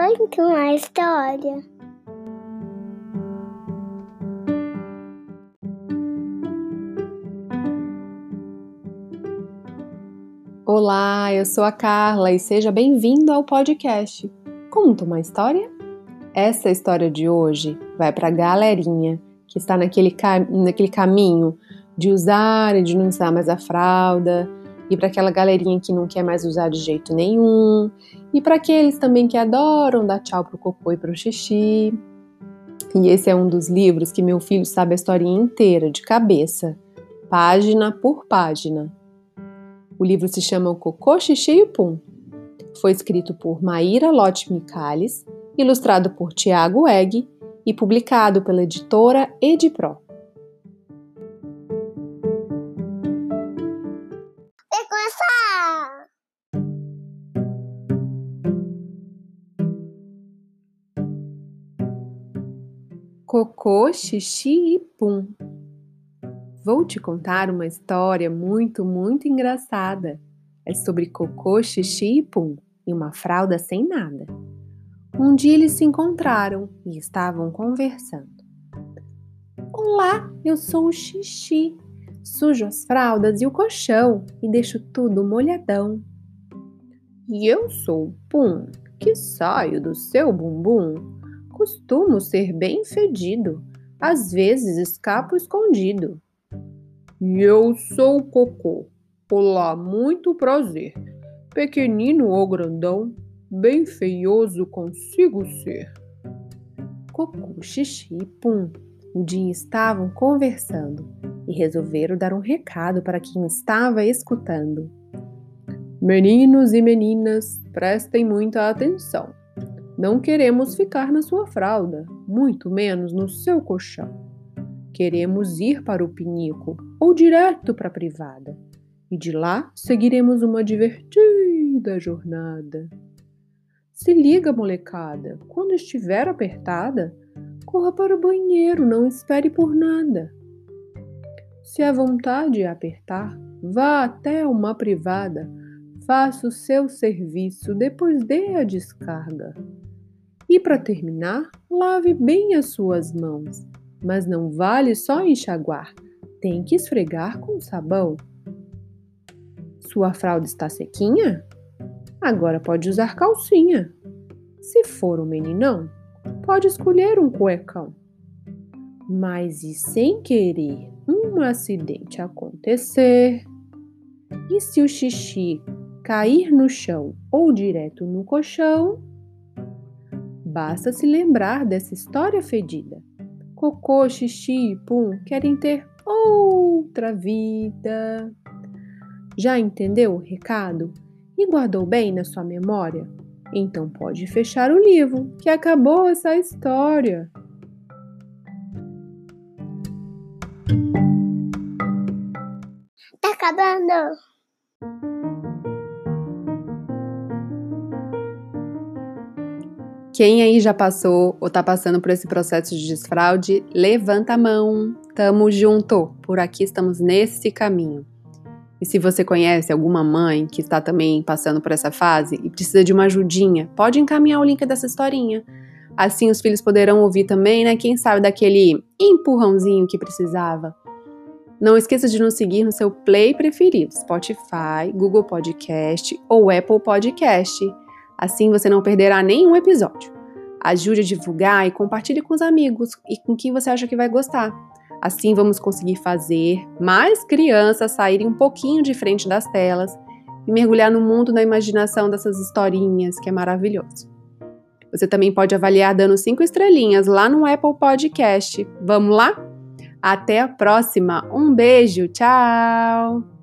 Conta uma história. Olá, eu sou a Carla e seja bem-vindo ao podcast. Conta uma história? Essa história de hoje vai para a galerinha que está naquele, naquele caminho de usar e de não usar mais a fralda, e para aquela galerinha que não quer mais usar de jeito nenhum, e para aqueles também que adoram dar tchau pro cocô e pro xixi. E esse é um dos livros que meu filho sabe a historinha inteira, de cabeça, página por página. O livro se chama O Cocô, Xixi e Pum. Foi escrito por Maíra Lotte Micalis, ilustrado por Tiago Egg e publicado pela editora Edipro. Cocô, xixi e pum. Vou te contar uma história muito, muito engraçada. É sobre cocô, xixi e pum e uma fralda sem nada. Um dia eles se encontraram e estavam conversando. Olá, eu sou o xixi. Sujo as fraldas e o colchão e deixo tudo molhadão. E eu sou o pum, que saio do seu bumbum. Costumo ser bem fedido, às vezes escapo escondido. Eu sou o Cocô. Olá, muito prazer. Pequenino ou grandão, bem feioso consigo ser. Cocô, xixi e pum, um dia estavam conversando e resolveram dar um recado para quem estava escutando. Meninos e meninas, prestem muita atenção. Não queremos ficar na sua fralda, muito menos no seu colchão. Queremos ir para o pinico ou direto para a privada. E de lá seguiremos uma divertida jornada. Se liga, molecada, quando estiver apertada, corra para o banheiro, não espere por nada. Se a vontade é apertar, vá até uma privada, faça o seu serviço, depois dê a descarga. E para terminar, lave bem as suas mãos mas não vale só enxaguar, tem que esfregar com sabão. Sua fralda está sequinha? Agora pode usar calcinha. Se for um meninão, pode escolher um cuecão. Mas e sem querer um acidente acontecer? E se o xixi cair no chão ou direto no colchão? Basta se lembrar dessa história fedida cocô, xixi e pum querem ter outra vida. Já entendeu o recado e guardou bem na sua memória? Então pode fechar o livro, que acabou essa história. Tá acabando. Quem aí já passou ou tá passando por esse processo de desfraude, levanta a mão. Tamo junto. Por aqui estamos nesse caminho. E se você conhece alguma mãe que está também passando por essa fase e precisa de uma ajudinha, pode encaminhar o link dessa historinha. Assim os filhos poderão ouvir também, né? Quem sabe daquele empurrãozinho que precisava. Não esqueça de nos seguir no seu play preferido, Spotify, Google Podcast ou Apple Podcast. Assim você não perderá nenhum episódio. Ajude a divulgar e compartilhe com os amigos e com quem você acha que vai gostar. Assim vamos conseguir fazer mais crianças saírem um pouquinho de frente das telas e mergulhar no mundo da imaginação dessas historinhas, que é maravilhoso. Você também pode avaliar dando cinco estrelinhas lá no Apple Podcast. Vamos lá? Até a próxima. Um beijo. Tchau.